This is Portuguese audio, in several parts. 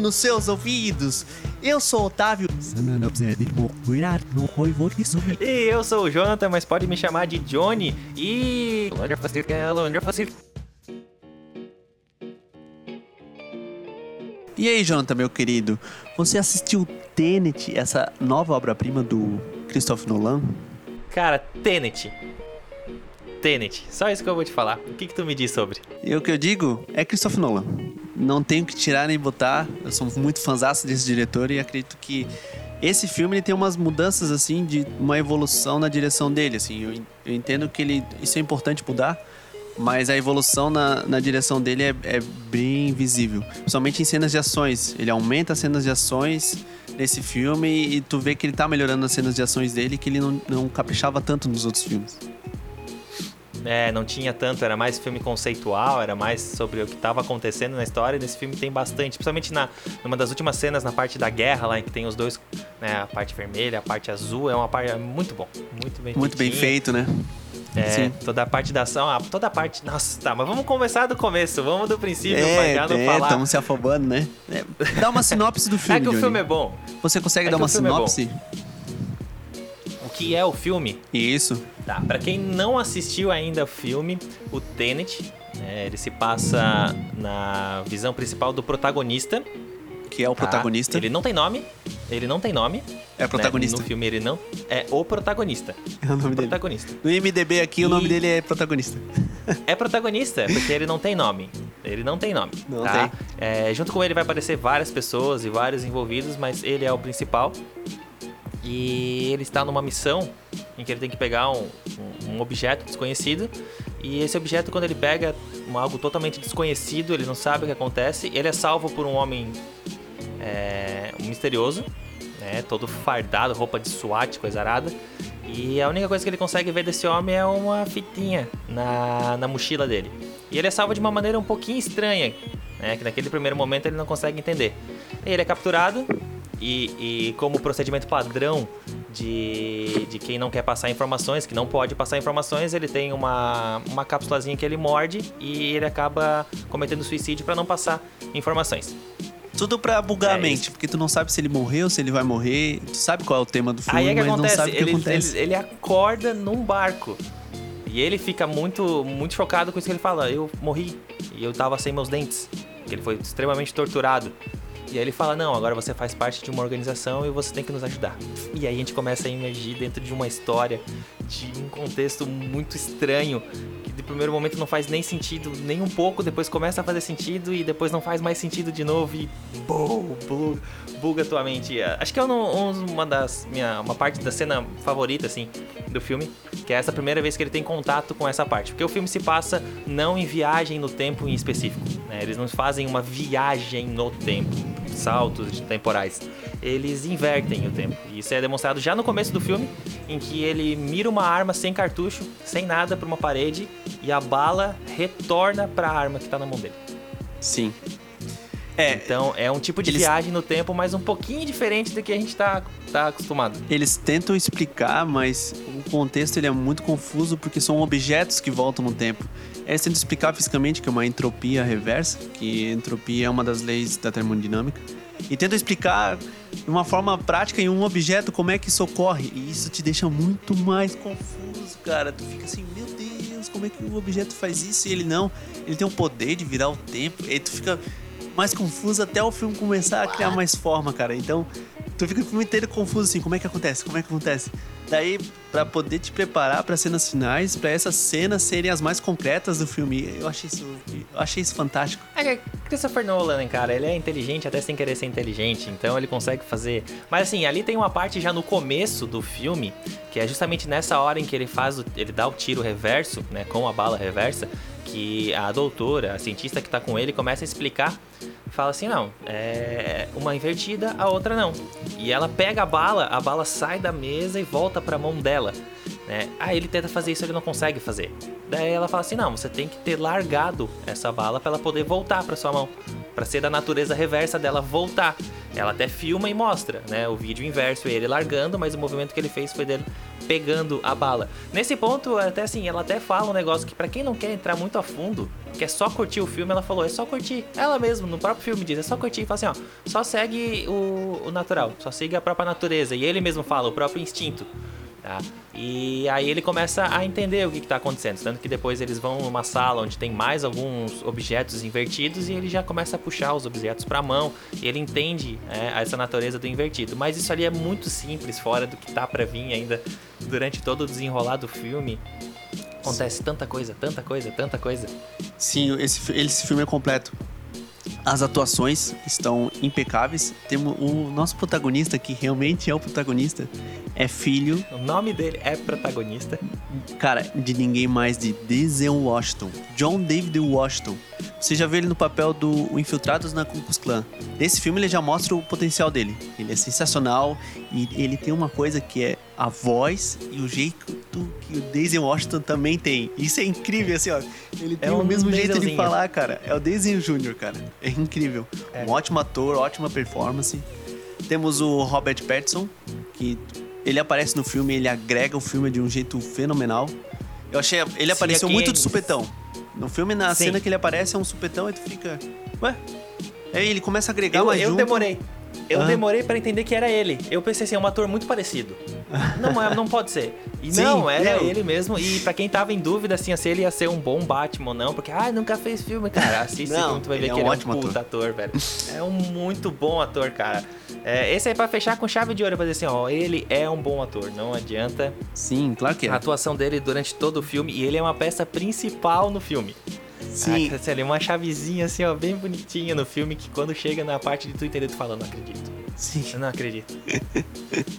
Nos seus ouvidos. Eu sou o Otávio. E eu sou o Jonathan, mas pode me chamar de Johnny. E. E aí, Jonathan, meu querido, você assistiu Tenet, essa nova obra-prima do Christopher Nolan? Cara, Tenet. Tenet. Só isso que eu vou te falar. O que, que tu me diz sobre? E o que eu digo é Christopher Nolan. Não tenho que tirar nem botar. Eu sou muito fãzaço desse diretor e acredito que esse filme ele tem umas mudanças assim de uma evolução na direção dele. Assim, eu, eu entendo que ele isso é importante mudar, mas a evolução na, na direção dele é, é bem visível, principalmente em cenas de ações. Ele aumenta as cenas de ações nesse filme e tu vê que ele tá melhorando as cenas de ações dele que ele não, não caprichava tanto nos outros filmes. É, não tinha tanto, era mais filme conceitual, era mais sobre o que estava acontecendo na história. E nesse filme tem bastante, principalmente na numa das últimas cenas na parte da guerra lá em que tem os dois, né, a parte vermelha, a parte azul, é uma parte é muito bom, muito bem Muito bem feito, né? É, Sim. toda a parte da ação, ah, toda a parte. Nossa, tá, mas vamos começar do começo, vamos do princípio É, pra já não é, falar. estamos se afobando, né? É, dá uma sinopse do É filme, que o Johnny. filme é bom. Você consegue é dar uma é sinopse? O que é o filme? Isso. Tá, pra quem não assistiu ainda o filme, o Tenet, né, ele se passa na visão principal do protagonista. Que é o tá? protagonista. Ele não tem nome, ele não tem nome. É o protagonista. né? No filme ele não. É o protagonista. É o nome dele. Protagonista. No IMDB aqui, o E- nome dele é protagonista. É protagonista, porque ele não tem nome. Ele não tem nome. Não tá? É, junto com ele vai aparecer várias pessoas e vários envolvidos, mas ele é o principal. E ele está numa missão em que ele tem que pegar um, um- objeto desconhecido. E esse objeto, quando ele pega algo totalmente desconhecido, ele não sabe o que acontece. Ele é salvo por um homem é, misterioso, né? Todo fardado, roupa de SWAT, coisa arada. E a única coisa que ele consegue ver desse homem é uma fitinha na, na mochila dele. E ele é salvo de uma maneira um pouquinho estranha, né? Que naquele primeiro momento ele não consegue entender. E ele é capturado e, e como procedimento padrão de, de quem não quer passar informações, que não pode passar informações, ele tem uma, uma cápsulazinha que ele morde e ele acaba cometendo suicídio para não passar informações. Tudo pra bugar É a mente, isso. porque tu não sabe se ele morreu, se ele vai morrer. Tu sabe qual é o tema do filme, Aí é que mas acontece, não sabe o que ele, acontece. Ele, ele acorda num barco. E ele fica muito, muito chocado com isso que ele fala. Eu morri e eu tava sem meus dentes. Ele foi extremamente torturado. E aí ele fala, não, agora você faz parte de uma organização e você tem que nos ajudar. E aí a gente começa a emergir dentro de uma história, de um contexto muito estranho, que de primeiro momento não faz nem sentido, nem um pouco, depois começa a fazer sentido e depois não faz mais sentido de novo e bum, buga, buga tua mente. Acho que é um- um- uma das minha, uma parte da cena favorita assim do filme, que é essa primeira vez que ele tem contato com essa parte, porque o filme se passa não em viagem no tempo em específico, né? Eles não fazem uma viagem no tempo, saltos temporais. Eles invertem o tempo. E isso é demonstrado já no começo do filme, em que ele mira uma arma sem cartucho, sem nada para uma parede e a bala retorna para a arma que tá na mão dele. Sim. É, Então é um tipo de eles- viagem no tempo, mas um pouquinho diferente do que a gente tá, tá acostumado. eles tentam explicar, mas o contexto ele é muito confuso porque são objetos que voltam no tempo. Eles tentam explicar fisicamente que é uma entropia reversa, que entropia é uma das leis da termodinâmica. E tentam explicar de uma forma prática em um objeto como é que isso ocorre. E isso te deixa muito mais confuso, cara. Tu fica assim, meu Deus, como é que o objeto faz isso e ele não? Ele tem o poder de virar o tempo. E aí tu fica mais confuso até o filme começar a criar mais forma, cara. Então, tu fica o filme inteiro confuso assim, como é que acontece? Como é que acontece? Daí, pra poder te preparar para cenas finais, pra essas cenas serem as mais concretas do filme, eu achei isso, eu achei isso fantástico. É Christopher Nolan, cara, ele é inteligente até sem querer ser inteligente, então ele consegue fazer. Mas assim, ali tem uma parte já no começo do filme, que é justamente nessa hora em que ele faz, o... ele dá o tiro reverso, né, com a bala reversa, que a doutora, a cientista que tá com ele, começa a explicar. Fala assim, não, é uma invertida, a outra não. E ela pega a bala, a bala sai da mesa e volta pra mão dela. Né? Aí ele tenta fazer isso, ele não consegue fazer. Daí ela fala assim: "Não, você tem que ter largado essa bala para ela poder voltar para sua mão, para ser da natureza reversa dela voltar". Ela até filma e mostra, né, o vídeo inverso ele largando, mas o movimento que ele fez foi dele pegando a bala. Nesse ponto, até assim, ela até fala um negócio que para quem não quer entrar muito a fundo, que é só curtir o filme, ela falou, é só curtir. Ela mesma, no próprio filme diz, é só curtir. Fala assim, ó, só segue o, o natural, só siga a própria natureza. E ele mesmo fala, o próprio instinto. Tá? E aí ele começa a entender o que está acontecendo. Tanto que depois eles vão numa sala onde tem mais alguns objetos invertidos e ele já começa a puxar os objetos para a mão. E ele entende é, essa natureza do invertido. Mas isso ali é muito simples, fora do que tá para vir ainda durante todo o desenrolar do filme. Acontece tanta coisa, tanta coisa, tanta coisa. Sim, esse, esse filme é completo. As atuações estão impecáveis. Temos o nosso protagonista, que realmente é o protagonista, é filho. O nome dele é protagonista. Cara, de ninguém mais de Denzel Washington. John David Washington. Você já viu ele no papel do Infiltrados na Ku Klux Klan. Nesse filme ele já mostra o potencial dele. Ele é sensacional e ele tem uma coisa que é a voz e o jeito que o Daisy Washington também tem. Isso é incrível, assim, ó. Ele tem é o mesmo jeito de falar, cara. É o Daisy Jr., cara. É incrível. É. Um ótimo ator, ótima performance. Temos o Robert Pattinson, que ele aparece no filme, ele agrega o filme de um jeito fenomenal. Eu achei. Ele apareceu muito de supetão. No filme, na Sim. cena que ele aparece, é um supetão e tu fica. Ué? Aí ele começa a agregar eu, mais Eu junto. demorei. Eu ah. demorei para entender que era ele. Eu pensei assim, é um ator muito parecido. não, é, não pode ser. E Sim, não, era eu. ele mesmo. E para quem tava em dúvida assim, se ele ia ser um bom Batman ou não, porque ah, nunca fez filme, cara. Assiste não, tu vai ver é que um ele é um puta ator. ator, velho. É um muito bom ator, cara. É, esse aí é pra fechar com chave de ouro, pra dizer assim, ó, ele é um bom ator, não adianta. Sim, claro que é. A atuação dele durante todo o filme, e ele é uma peça principal no filme. Sim. Ah, uma chavezinha assim, ó, bem bonitinha no filme, que quando chega na parte de tu entender, tu fala, não acredito. Sim. Eu não acredito.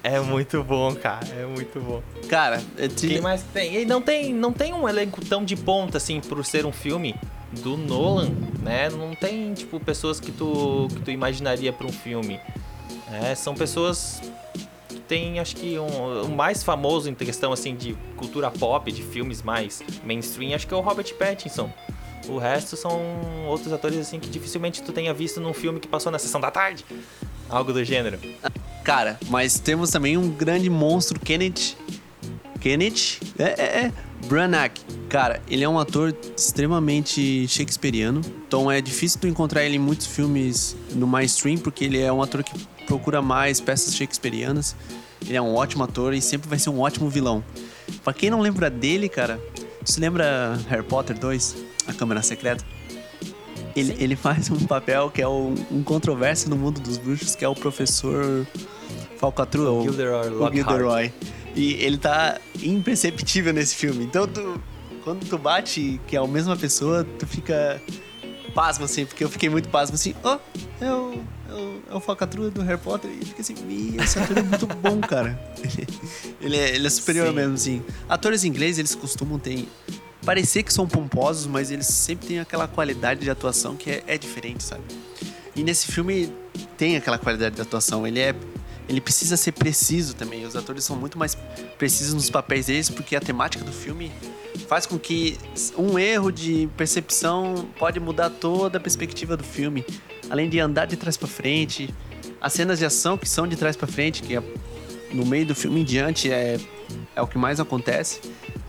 é muito bom, cara. É muito bom. Cara, é Quem mais tem? E não tem, não tem um elenco tão de ponta, assim, por ser um filme do Nolan, né? Não tem, tipo, pessoas que tu, que tu imaginaria para um filme. É, são pessoas que tem, acho que, um, o mais famoso em questão, assim, de cultura pop, de filmes mais mainstream, acho que é o Robert Pattinson. O resto são outros atores assim que dificilmente tu tenha visto num filme que passou na sessão da tarde. Algo do gênero. Cara, mas temos também um grande monstro, Kenneth. Kenneth? É, é, é. Branagh. Cara, ele é um ator extremamente shakespeariano. Então é difícil tu encontrar ele em muitos filmes no mainstream, porque ele é um ator que procura mais peças shakespearianas. Ele é um ótimo ator e sempre vai ser um ótimo vilão. Pra quem não lembra dele, cara, você lembra Harry Potter 2? A Câmara Secreta? Ele, ele faz um papel que é um, um controverso no mundo dos bruxos, que é o professor Falcatrua, o, Gilderoy, o Gilderoy. E ele tá imperceptível nesse filme. Então, tu, quando tu bate, que é a mesma pessoa, tu fica pasmo, assim, porque eu fiquei muito pasmo, assim, ó, oh, é o, é o, é o Falcatrua do Harry Potter, e fica assim, esse ator é muito bom, cara. ele, é, ele é superior Sim. mesmo, assim. Atores ingleses, eles costumam ter parecer que são pomposos, mas eles sempre têm aquela qualidade de atuação que é, é diferente, sabe? E nesse filme tem aquela qualidade de atuação. Ele é ele precisa ser preciso também. Os atores são muito mais precisos nos papéis deles, porque a temática do filme faz com que um erro de percepção pode mudar toda a perspectiva do filme. Além de andar de trás para frente, as cenas de ação que são de trás para frente, que é no meio do filme em diante é, é o que mais acontece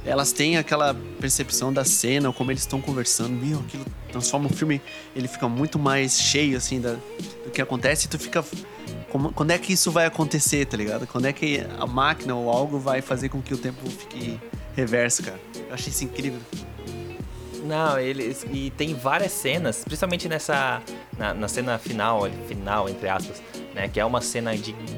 elas têm aquela percepção da cena, como eles estão conversando, meu, aquilo transforma o filme, ele fica muito mais cheio, assim, da, do que acontece, e tu fica. Como, quando é que isso vai acontecer, tá ligado? Quando é que a máquina ou algo vai fazer com que o tempo fique reverso, cara? Eu achei isso incrível. Não, eles. E tem várias cenas, principalmente nessa. Na, na cena final, final, entre aspas, né? Que é uma cena de, de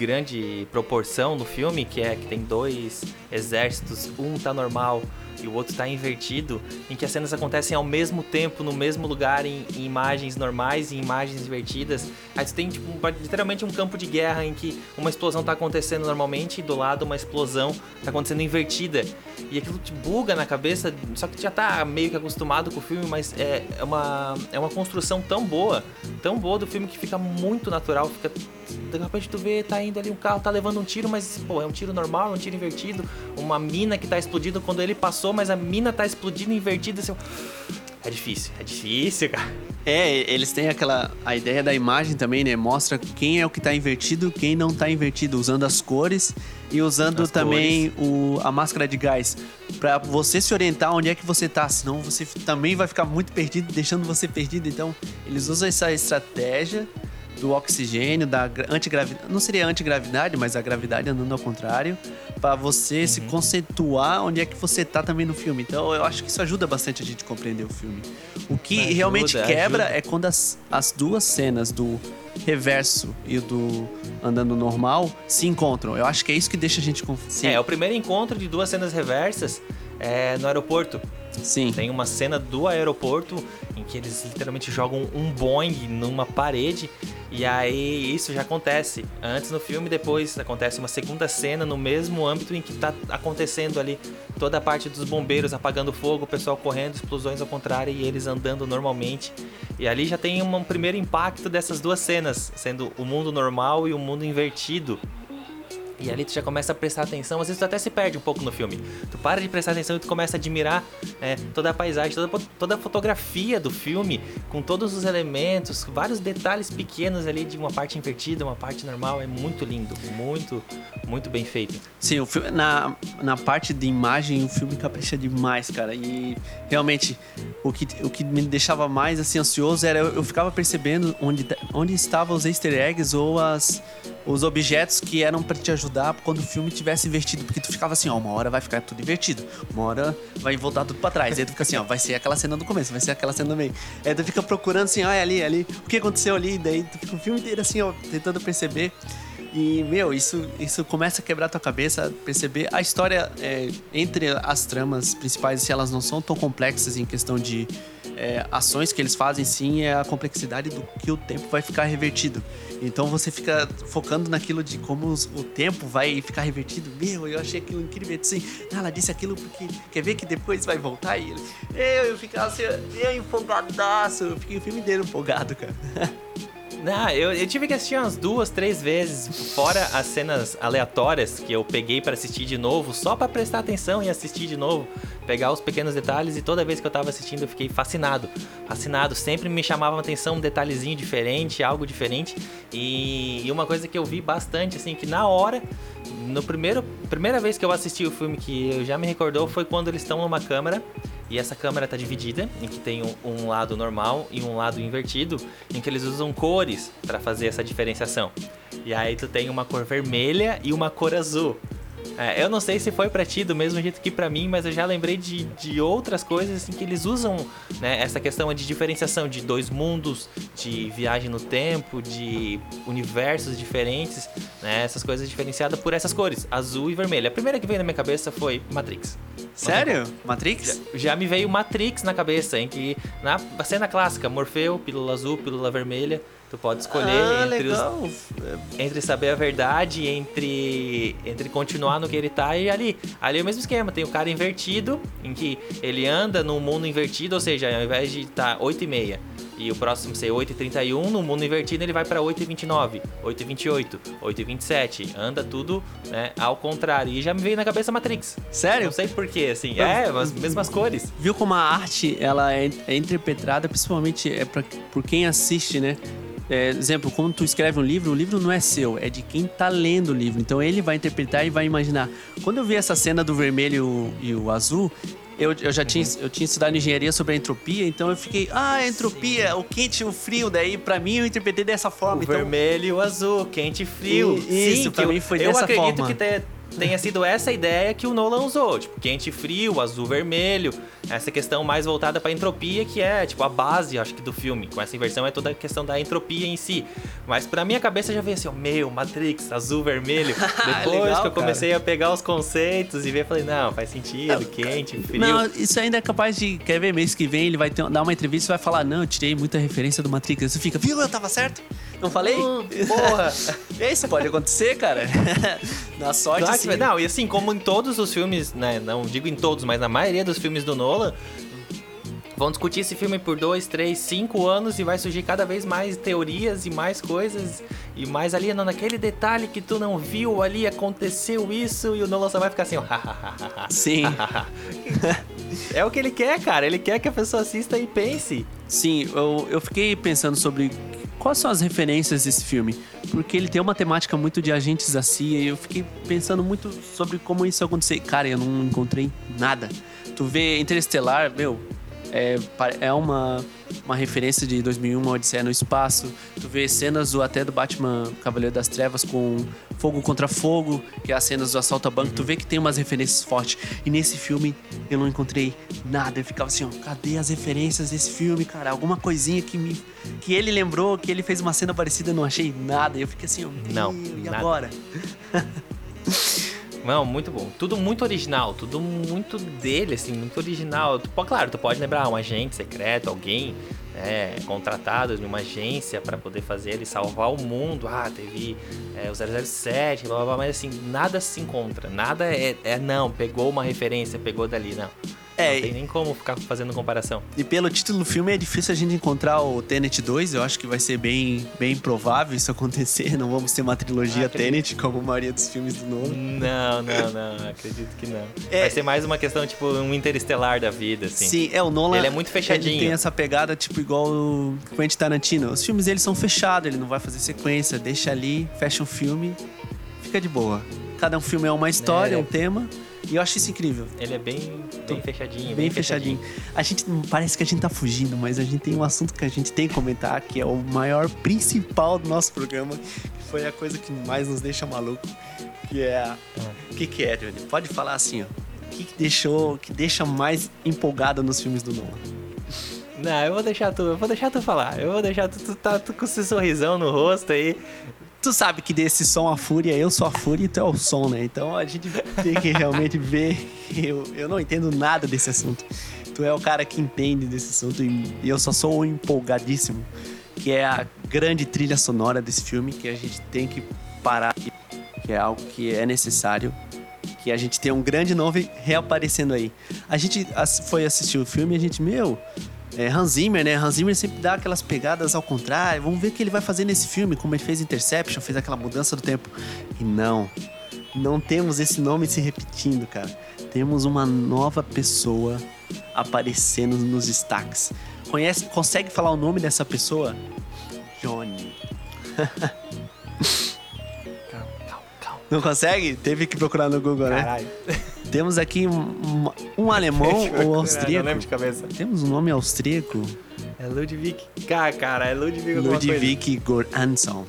grande proporção no filme, que é que tem dois exércitos, um tá normal e o outro tá invertido, em que as cenas acontecem ao mesmo tempo, no mesmo lugar, em, em imagens normais e imagens invertidas. Aí você tem, tipo, literalmente um campo de guerra em que uma explosão tá acontecendo normalmente e do lado uma explosão tá acontecendo invertida. E aquilo te buga na cabeça, só que tu já tá meio que acostumado com o filme, mas é, é, uma, é uma construção tão boa, tão boa do filme que fica muito natural, fica de repente tu vê, tá indo ali um carro, tá levando um tiro, mas, pô, é um tiro normal, um tiro invertido. Uma mina que tá explodindo quando ele passou, mas a mina tá explodindo invertida. Assim, é difícil, é difícil, cara. É, eles têm aquela. A ideia da imagem também, né? Mostra quem é o que tá invertido quem não tá invertido, usando as cores e usando as também o, a máscara de gás. para você se orientar onde é que você tá, senão você também vai ficar muito perdido, deixando você perdido. Então, eles usam essa estratégia do oxigênio, da antigravidade. Não seria antigravidade, mas a gravidade andando ao contrário, para você uhum. se conceituar onde é que você tá também no filme. Então eu acho que isso ajuda bastante a gente compreender o filme. O que ajuda, realmente quebra ajuda. é quando as, as duas cenas do reverso e do andando normal se encontram. Eu acho que é isso que deixa a gente confuso. É, o primeiro encontro de duas cenas reversas é no aeroporto. Sim. Tem uma cena do aeroporto em que eles literalmente jogam um Boeing numa parede e aí isso já acontece antes no filme, depois acontece uma segunda cena no mesmo âmbito em que tá acontecendo ali toda a parte dos bombeiros apagando fogo, o pessoal correndo, explosões ao contrário e eles andando normalmente. E ali já tem um primeiro impacto dessas duas cenas, sendo o mundo normal e o mundo invertido. E ali tu já começa a prestar atenção, às vezes tu até se perde um pouco no filme. Tu para de prestar atenção e tu começa a admirar é, toda a paisagem, toda, toda a fotografia do filme, com todos os elementos, vários detalhes pequenos ali de uma parte invertida, uma parte normal. É muito lindo, muito, muito bem feito. Sim, o filme, na, na parte de imagem, o filme capricha demais, cara. E realmente, o que, o que me deixava mais assim, ansioso era eu, eu ficava percebendo onde, onde estavam os easter eggs ou as os objetos que eram para te ajudar quando o filme tivesse invertido, porque tu ficava assim, ó, uma hora vai ficar tudo invertido, uma hora vai voltar tudo para trás. Aí tu fica assim, ó, vai ser aquela cena do começo, vai ser aquela cena do meio. Aí tu fica procurando assim, ó, é ali, é ali, o que aconteceu ali? Daí tu fica o filme inteiro assim, ó, tentando perceber. E, meu, isso, isso começa a quebrar tua cabeça, perceber a história é, entre as tramas principais, se elas não são tão complexas em questão de é, ações que eles fazem, sim, é a complexidade do que o tempo vai ficar revertido. Então você fica focando naquilo de como os, o tempo vai ficar revertido. Meu, eu achei aquilo incrível. Assim, ela disse aquilo porque quer ver que depois vai voltar. E ele, eu, eu ficava assim, eu empolgadaço. Eu fiquei o filme inteiro empolgado, cara. Não, eu, eu, tive que assistir umas duas, três vezes, fora as cenas aleatórias que eu peguei para assistir de novo, só para prestar atenção e assistir de novo, pegar os pequenos detalhes e toda vez que eu tava assistindo eu fiquei fascinado. Fascinado, sempre me chamava a atenção um detalhezinho diferente, algo diferente. E, e uma coisa que eu vi bastante, assim, que na hora, no primeiro, primeira vez que eu assisti o filme que já me recordou foi quando eles estão numa câmera e essa câmera está dividida, em que tem um, um, lado normal e um lado invertido, em que eles usam cores para fazer essa diferenciação. E aí tu tem uma cor vermelha e uma cor azul. É, eu não sei se foi para ti do mesmo jeito que para mim, mas eu já lembrei de, de outras coisas assim, que eles usam né, essa questão de diferenciação de dois mundos, de viagem no tempo, de universos diferentes, né, essas coisas diferenciadas por essas cores, azul e vermelho. A primeira que veio na minha cabeça foi Matrix. Sério? Matrix? Já, já, me veio Matrix na cabeça, em que na cena clássica, Morfeu, pílula azul, pílula vermelha. Tu pode escolher ah, entre. Os, entre saber a verdade, entre, entre continuar no que ele tá e ali. Ali é o mesmo esquema, tem o cara invertido, em que ele anda num mundo invertido, ou seja, ao invés de estar tá 8 e meia e o próximo ser 8 e 31, no mundo invertido ele vai para 8 e 29, 8 e 28, 8 e 27. Anda tudo né, ao contrário. E já me veio na cabeça Matrix. Sério? Não sei porquê, assim. É, as mesmas cores. Viu como a arte ela é, é interpretada, principalmente é pra, por quem assiste, né? É, exemplo, quando tu escreve um livro, o livro não é seu, é de quem tá lendo o livro. Então ele vai interpretar e vai imaginar. Quando eu vi essa cena do vermelho e o azul, eu, eu já tinha, eu tinha estudado engenharia sobre a entropia, então eu fiquei, ah, a entropia, Sim. o quente e o frio. Daí, pra mim, eu interpretei dessa forma. O então... vermelho e o azul, quente e frio. E, isso, Sim, pra mim foi dessa forma. Eu acredito que tenha sido essa ideia que o Nolan usou, tipo, quente frio, azul vermelho, essa questão mais voltada para entropia, que é, tipo, a base, acho que do filme. Com essa inversão é toda a questão da entropia em si. Mas pra minha cabeça já veio assim, ó, meu, Matrix, azul vermelho. Depois Legal, que eu comecei a pegar os conceitos e ver, falei, não, faz sentido, quente, frio. Não, isso ainda é capaz de. Quer ver, mês que vem ele vai ter- dar uma entrevista e vai falar: Não, eu tirei muita referência do Matrix. Você fica, viu, eu tava certo? Não falei? Hum, porra! Isso pode acontecer, cara. Na sorte, Claro que sim. vai- Não, e assim, como em todos os filmes, né? Não digo em todos, mas na maioria dos filmes do Nolan, vão discutir esse filme por dois, três, cinco anos e vai surgir cada vez mais teorias e mais coisas. E mais ali, não, naquele detalhe que tu não viu ali, aconteceu isso, e o Nolan só vai ficar assim, ó. Sim. é o que ele quer, cara. Ele quer que a pessoa assista e pense. Sim, eu, eu fiquei pensando sobre quais são as referências desse filme. Porque ele tem uma temática muito de agentes da CIA e eu fiquei pensando muito sobre como isso aconteceu. Cara, eu não encontrei nada. Tu vê Interestelar, meu, é, é uma, uma referência de 2001, uma Odisseia no Espaço. Tu vê cenas do, até do Batman Cavaleiro das Trevas com fogo contra fogo, que é as cenas do assalto a banco. Tu vê que tem umas referências fortes. E nesse filme eu não encontrei nada. Eu ficava assim, ó, cadê as referências desse filme, cara? Alguma coisinha que me que ele lembrou, que ele fez uma cena parecida, eu não achei nada. E eu fiquei assim, ó, Não, e nada. agora? Não, muito bom. Tudo muito original, tudo muito dele, assim, muito original. Tu, claro, tu pode lembrar um agente secreto, alguém né, contratado de uma agência para poder fazer ele salvar o mundo. Ah, teve é, o 007, blá blá blá, mas assim, nada se encontra. Nada é, é não, pegou uma referência, pegou dali, não. É, não tem nem como ficar fazendo comparação. E pelo título do filme é difícil a gente encontrar o Tenet 2. Eu acho que vai ser bem, bem provável isso acontecer. Não vamos ter uma trilogia Ah. Tenet, como a maioria dos filmes do Nolan. Não, não, não, acredito que não. É. Vai ser mais uma questão, tipo, um interestelar da vida, assim. Sim, é o Nolan. Ele é muito fechadinho. Ele tem essa pegada, tipo, igual o Quentin Tarantino. Os filmes dele são fechados, ele não vai fazer sequência. Deixa ali, fecha um filme, fica de boa. Cada um filme é uma história, É. um tema. E eu acho isso incrível. Ele é bem, bem fechadinho, Bem, fechadinho. A gente parece que a gente tá fugindo, mas a gente tem um assunto que a gente tem que comentar, que é o maior principal do nosso programa, que foi a coisa que mais nos deixa maluco, que é a... o que que é, Johnny? Pode falar assim, ó. O que, que deixou, que deixa mais empolgado nos filmes do Nolan? Não, eu vou deixar tu, eu vou deixar tu falar. Eu vou deixar tu, tu tá tu com esse sorrisão no rosto aí. Tu sabe que desse som a fúria, eu sou a fúria e tu é o som, né? Então a gente tem que realmente ver. Eu, eu não entendo nada desse assunto. Tu é o cara que entende desse assunto e, eu só sou empolgadíssimo. Que é a grande trilha sonora desse filme que a gente tem que parar. Que é algo que é necessário. Que a gente tem um grande nome reaparecendo aí. A gente foi assistir o filme e a gente, meu, é, Hans Zimmer, né? Hans Zimmer sempre dá aquelas pegadas ao contrário. Vamos ver o que ele vai fazer nesse filme, como ele fez Interception, fez aquela mudança do tempo. E não, não temos esse nome se repetindo, cara. Temos uma nova pessoa aparecendo nos destaques. Conhece, consegue falar o nome dessa pessoa? Johnny. Calma, calma, calma. Não consegue? Teve que procurar no Google, né? Caralho. Temos aqui um, um- alemão ou Não austríaco. lembro de cabeça. Temos um nome austríaco. É Ludwig. Cara, cara, é Ludwig. Ludwig Goransson.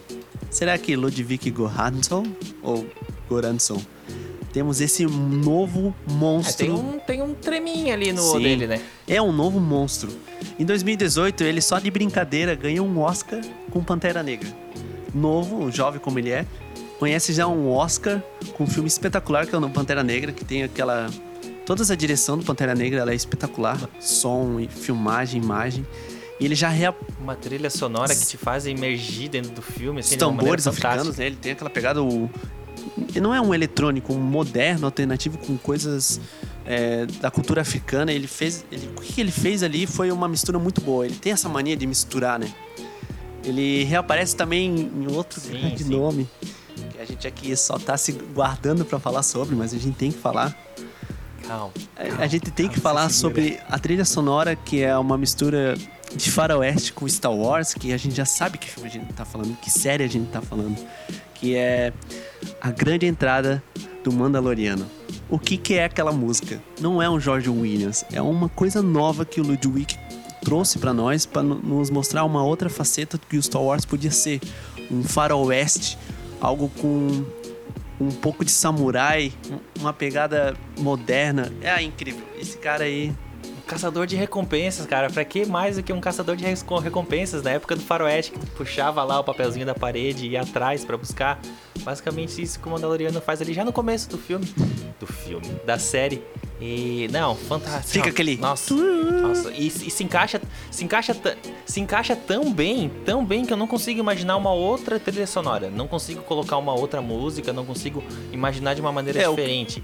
Será que Ludwig Goransson ou Goransson? Temos esse novo É, monstro. tem, um, tem um treminho ali no Sim. dele, né? É um novo monstro. Em 2018, ele só de brincadeira ganhou um Oscar com Pantera Negra. Novo, jovem como ele é, conhece já um Oscar com um filme espetacular que é o Pantera Negra, que tem aquela toda essa direção do Pantera Negra, ela é espetacular, som, e filmagem, imagem. E ele já rea... Uma trilha sonora que te faz emergir dentro do filme, assim, os tambores africanos, né? Ele tem aquela pegada o não é um eletrônico, um moderno, alternativo com coisas é, da cultura africana. Ele fez, ele, o que ele fez ali foi uma mistura muito boa. Ele tem essa mania de misturar, né? Ele reaparece também em outro Sim, grande sim. nome a gente aqui só tá se guardando para falar sobre, mas a gente tem que falar. Calma. A- calma, a gente tem que calma, falar se segura. sobre a trilha sonora, que é uma mistura de faroeste com Star Wars, que a gente já sabe que filme a gente tá falando, que série a gente tá falando, que é a grande entrada do Mandaloriano. O que, que é aquela música? Não é um George Williams, é uma coisa nova que o Ludwig trouxe pra nós para nos mostrar uma outra faceta que o Star Wars podia ser, um faroeste, algo com um pouco de samurai, um- uma pegada moderna. É incrível. Esse cara aí. Caçador de recompensas, cara. Pra que mais do que um caçador de recompensas? Na época do faroeste, que puxava lá o papelzinho da parede e ia atrás pra buscar. Basicamente isso que o Mandaloriano faz ali já no começo do filme. Do filme, da série. E. Não, fantástico. Fica aquele- Nossa. Nossa. E, e se encaixa. Se encaixa, se encaixa tão bem, tão bem que eu não consigo imaginar uma outra trilha sonora. Não consigo colocar uma outra música, não consigo imaginar de uma maneira É, o- diferente.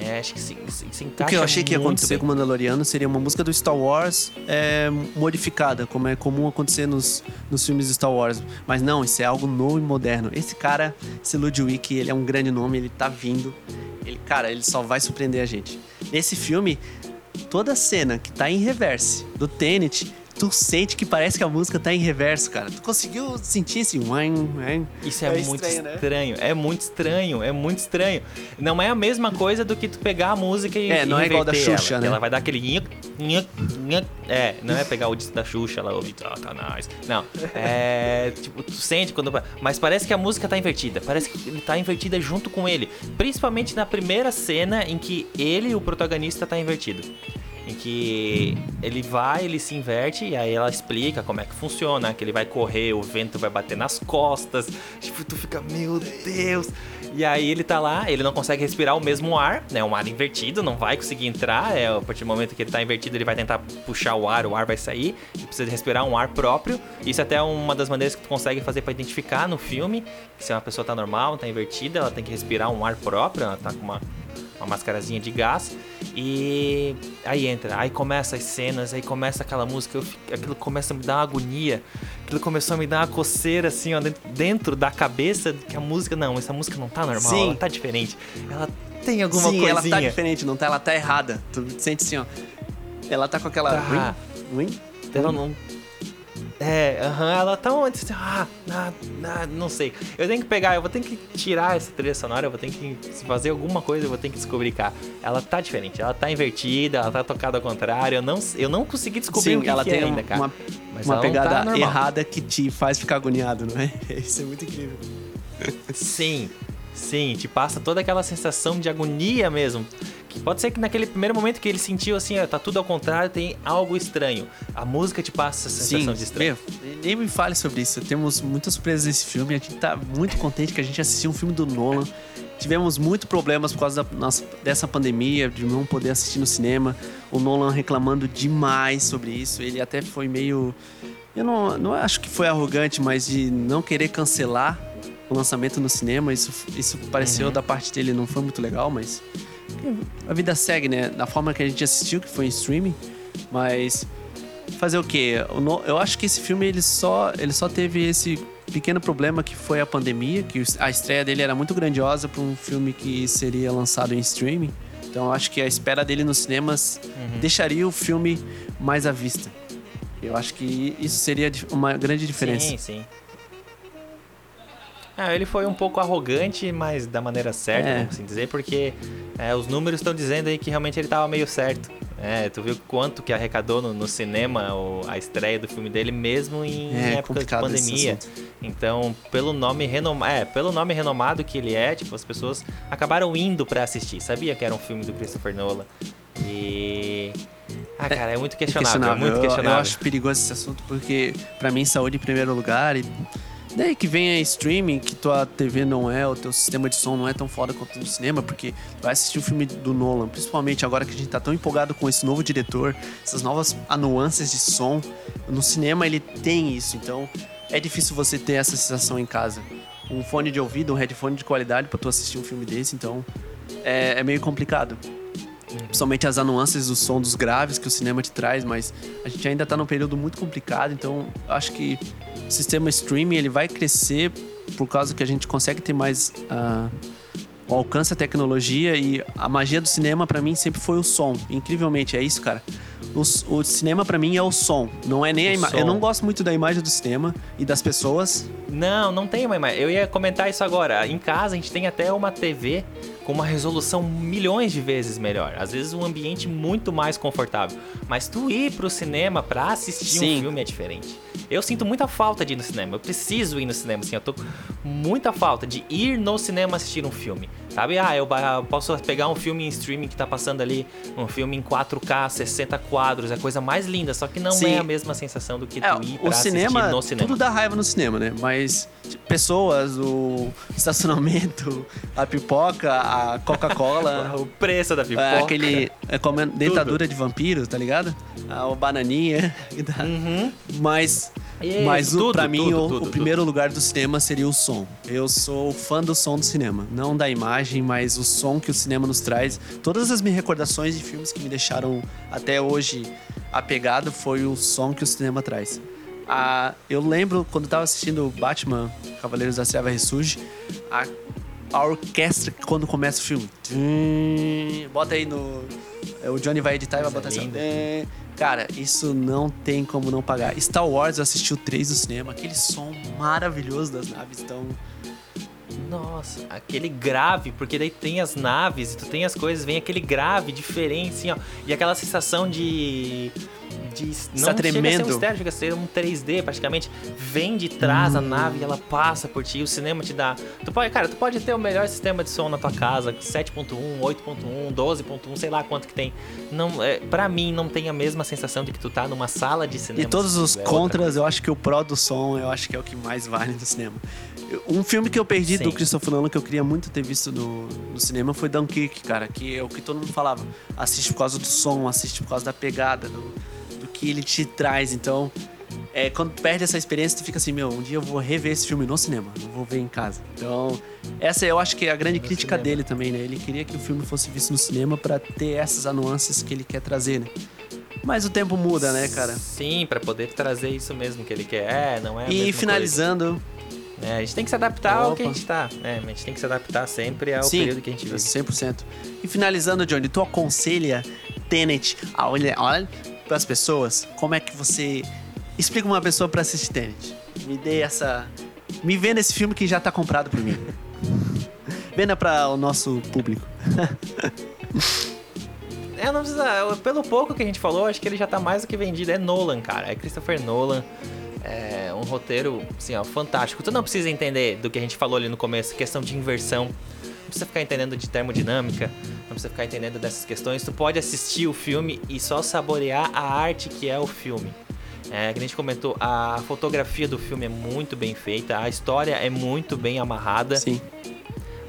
É, acho que se, se, se O encaixa que eu achei que ia acontecer bem. com o Mandaloriano seria uma música do Star Wars é, modificada, como é comum acontecer nos, nos filmes de Star Wars. Mas não, isso é algo novo e moderno. Esse cara, esse Ludwig, ele é um grande nome, ele tá vindo. Ele, cara, ele só vai surpreender a gente. Nesse filme, toda cena que tá em reverse do Tenet, tu sente que parece que a música tá em reverso, cara. Tu conseguiu sentir esse? Isso é, muito estranho, é muito estranho, é muito estranho. Não é a mesma coisa do que tu pegar a música e É, não é igual da Xuxa, ela, né? Ela vai dar aquele. É, não é pegar o disco da Xuxa lá, ouvir Satanás. Não, é, tipo, tu sente quando mas parece que a música tá invertida, parece que ele tá invertida junto com ele, principalmente na primeira cena em que ele, o protagonista, tá invertido. Em que ele vai, ele se inverte e aí ela explica como é que funciona, que ele vai correr, o vento vai bater nas costas. Tipo, tu fica, meu Deus. E aí ele tá lá, ele não consegue respirar o mesmo ar, né? Um ar invertido, não vai conseguir entrar. É, a partir do momento que ele tá invertido, ele vai tentar puxar o ar, o ar vai sair. Ele precisa respirar um ar próprio. Isso até é uma das maneiras que tu consegue fazer pra identificar no filme. Se uma pessoa tá normal, tá invertida, ela tem que respirar um ar próprio, ela tá com uma uma mascarazinha de gás e aí entra, aí começa as cenas, aí começa aquela música, eu aquilo começa a me dar uma agonia, aquilo começou a me dar uma coceira assim, ó, dentro, dentro da cabeça, que a música, não, essa música não tá normal, Sim. ela tá diferente, ela tem alguma Sim, coisinha. ela tá diferente, não tá? Ela tá errada. Tu sente assim, ó. Ela tá com aquela. Tá. Ruim? Ruim? Ela não. É, aham, ela tá onde? Ah, ah, ah, não sei. Eu tenho que pegar, eu vou ter que tirar essa trilha sonora, eu vou ter que fazer alguma coisa, eu vou ter que descobrir cá. Ela tá diferente, ela tá invertida, ela tá tocada ao contrário. Eu não, eu não consegui descobrir o Sim, que, ela que tem é ainda, cara. uma, Mas uma tá pegada normal. errada que te faz ficar agoniado, não é? Isso é muito incrível. Sim, sim, te passa toda aquela sensação de agonia mesmo. Que pode ser que naquele primeiro momento que ele sentiu assim, ó, tá tudo ao contrário, tem algo estranho. A música te passa essa sensação de estranho. meu, nem me fale sobre isso. Temos muitas surpresas nesse filme. A gente tá muito contente que a gente assistiu um filme do Nolan. Tivemos muitos problemas por causa da nossa, dessa pandemia, de não poder assistir no cinema. O Nolan reclamando demais sobre isso. Ele até foi meio. Eu não, não acho que foi arrogante, mas de não querer cancelar o lançamento no cinema. Isso, isso pareceu Uhum. da parte dele, não foi muito legal, mas. A vida segue, né? Da forma que a gente assistiu, que foi em streaming. Mas fazer o quê? Eu acho que esse filme ele só, ele só teve esse pequeno problema que foi a pandemia, que a estreia dele era muito grandiosa para um filme que seria lançado em streaming. Então eu acho que a espera dele nos cinemas deixaria o filme mais à vista. Eu acho que isso seria uma grande diferença. Sim, sim. Ah, ele foi um pouco arrogante, mas da maneira certa, É. vamos assim dizer, porque é, os números estão dizendo aí que realmente ele tava meio certo. É, tu viu quanto que arrecadou no, no cinema o- a estreia do filme dele, mesmo em É, época de pandemia. Então, pelo nome renomado, é, pelo nome renomado que ele é, tipo, as pessoas acabaram indo pra assistir. Sabia que era um filme do Christopher Nolan. E ah, cara, é muito questionável, é muito Eu- questionável. Eu, acho perigoso esse assunto porque, pra mim, saúde em primeiro lugar. E daí que vem a streaming, que tua TV não é, o teu sistema de som não é tão foda quanto no cinema, porque vai assistir o filme do Nolan, principalmente agora que a gente tá tão empolgado com esse novo diretor, essas novas nuances de som. No cinema ele tem isso, então é difícil você ter essa sensação em casa. Um fone de ouvido, um headphone de qualidade pra tu assistir um filme desse, então é, é meio complicado principalmente as nuances do som dos graves que o cinema te traz, mas a gente ainda tá num período muito complicado, então acho que o sistema streaming ele vai crescer por causa que a gente consegue ter mais ah, o alcance da tecnologia e a magia do cinema pra mim sempre foi o som. Incrivelmente é isso, cara. O, o cinema pra mim é o som, não é nem a O imagem. som. Eu não gosto muito da imagem do cinema e das pessoas. Não, não tem uma imagem. Eu ia comentar isso agora. Em casa a gente tem até uma TV com uma resolução milhões de vezes melhor. Às vezes um ambiente muito mais confortável. Mas tu ir pro cinema pra assistir Sim. um filme é diferente. Eu sinto muita falta de ir no cinema. Eu preciso ir no cinema, assim. Eu tô com muita falta de ir no cinema assistir um filme. Sabe? Ah, eu posso pegar um filme em streaming que tá passando ali, um filme em 4K, 60 quadros, é a coisa mais linda, só que não Sim. é a mesma sensação do que É, tu ir pra o cinema, no cinema. tudo dá raiva no cinema, né? Mas pessoas, o estacionamento, a pipoca, a Coca-Cola, O preço da pipoca. é, aquele é, como é, dentadura de vampiro, tá ligado? Ah, o bananinha. Uhum. Mas, Isso, mas tudo, pra mim, tudo, o, tudo, o primeiro lugar do cinema seria o som. Eu sou fã do som do cinema. Não da imagem, mas o som que o cinema nos traz. Todas as minhas recordações de filmes que me deixaram até hoje apegado foi o som que o cinema traz. Ah, eu lembro quando eu tava assistindo Batman Cavaleiros da Treva Ressurge, a, a orquestra quando começa o filme. Tum, Bota aí no. O Johnny vai editar e vai Coisa botar assim. ó, linda. tum. Cara, isso não tem como não pagar. Star Wars, eu assisti o 3 no cinema, aquele som maravilhoso das naves. Então, Nossa, aquele grave, porque daí tem as naves e tu tem as coisas, vem aquele grave diferente, assim, ó. E aquela sensação de. De não Está chega a ser tremendo. um estéreo, chega a um 3D praticamente. Vem de trás Hum. a nave e ela passa por ti, o cinema te dá. Tu pode, cara, tu pode ter o melhor sistema de som na tua casa, 7.1, 8.1, 12.1, sei lá quanto que tem. Não, é, pra mim, não tem a mesma sensação de que tu tá numa sala de cinema. e todos os É contras, eu acho que o pró do som, eu acho que é o que mais vale no cinema. Um filme que eu perdi do Sim. Christopher Nolan, que eu queria muito ter visto no, no cinema, foi Dunkirk, cara. Que é o que todo mundo falava. Assiste por causa do som, assiste por causa da pegada, do, do que ele te traz. Então, é, quando perde essa experiência, tu fica assim, meu, um dia eu vou rever esse filme no cinema, não vou ver em casa. Então, essa eu acho que é a grande No crítica cinema. dele também, né? Ele queria que o filme fosse visto no cinema pra ter essas nuances que ele quer trazer, né? Mas o tempo muda, né, cara? Sim, pra poder trazer isso mesmo que ele quer. É, não é E finalizando, É, a gente tem que se adaptar ao que a Opa. gente tá. É, a gente tem que se adaptar sempre ao Sim, período que a gente vive. 100%. E finalizando, Johnny, tu aconselha Tenet a olhar, olha pras pessoas? Como é que você explica uma pessoa pra assistir Tenet? Me dê essa... Me venda esse filme que já tá comprado por mim. Venda pra o nosso público. É, não precisa. Pelo pouco que a gente falou, acho que ele já tá mais do que vendido. É Nolan, cara. É Christopher Nolan. É um roteiro, assim, ó, fantástico. Tu não precisa entender do que a gente falou ali no começo, questão de inversão. Não precisa ficar entendendo de termodinâmica, precisa ficar entendendo dessas questões. Tu pode assistir o filme e só saborear a arte que é o filme. É, que a gente comentou, a fotografia do filme é muito bem feita, a história é muito bem amarrada. Sim.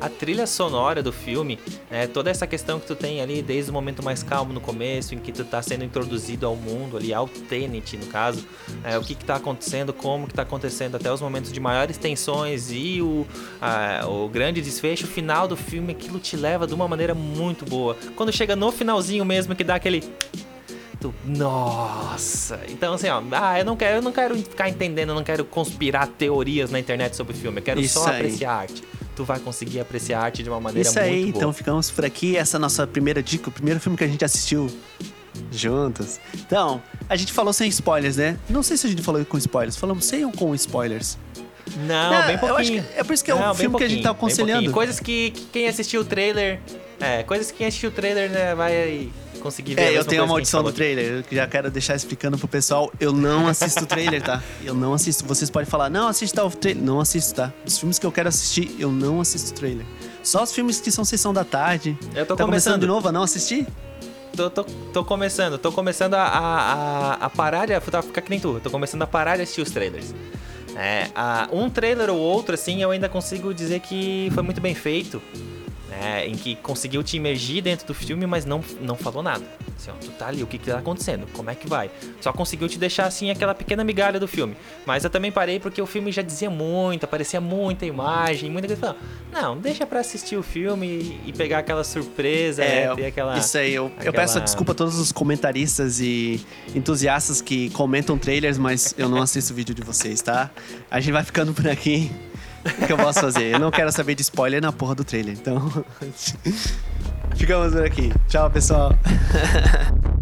A trilha sonora do filme, né, toda essa questão que tu tem ali desde o momento mais calmo no começo, em que tu tá sendo introduzido ao mundo ali, ao Tenet no caso, é, o que que tá acontecendo, como que tá acontecendo, até os momentos de maiores tensões e o, a- o grande desfecho final do filme, aquilo te leva de uma maneira muito boa. Quando chega no finalzinho mesmo, que dá aquele... Nossa! Então assim, ó, ah, eu não quero, eu não quero ficar entendendo, eu não quero conspirar teorias na internet sobre o filme, eu quero Isso só aí. apreciar a arte. Tu vai conseguir apreciar a arte de uma maneira Isso muito aí, boa. então ficamos por aqui. Essa é a nossa primeira dica, o primeiro filme que a gente assistiu juntos. Então, a gente falou sem spoilers, né? Não sei se a gente falou com spoilers, falamos sem ou com spoilers. Não, Ah, bem eu acho pouquinho. que é por isso que é Não, bem filme que a gente tá aconselhando. Coisas que, que quem assistiu o trailer. É, coisas que quem assistiu o trailer, né, vai conseguir ver. a É, eu tenho a coisa que maldição a do trailer. Eu já quero deixar explicando pro pessoal. Eu não assisto o trailer, tá? Eu não assisto. Vocês podem falar, não, assista o trailer. Não assisto, tá? Os filmes que eu quero assistir, eu não assisto o trailer. Só os filmes que são sessão da tarde. Eu tô tá começando começando. de novo a não assistir? Tô, tô, tô começando, tô começando a, a, a, a parar de. Tá, ficar que nem tu, tô começando a parar de assistir os trailers. É, a- um trailer ou outro, assim, eu ainda consigo dizer que foi muito bem feito. Né, em que conseguiu te imergir dentro do filme, mas não, não falou nada. Assim, ó, tu tá ali, o que que tá acontecendo? Como é que vai? Só conseguiu te deixar, assim, aquela pequena migalha do filme. Mas eu também parei porque o filme já dizia muito, aparecia muita imagem, muita coisa. Não, deixa pra assistir o filme e, pegar aquela surpresa, né, ter aquela... Isso aí, eu, eu aquela- peço desculpa a todos os comentaristas e entusiastas que comentam trailers, mas eu não assisto o vídeo de vocês, tá? A gente vai ficando por aqui. O que eu posso fazer? Eu não quero saber de spoiler na porra do trailer, então. Ficamos por aqui. Tchau, pessoal.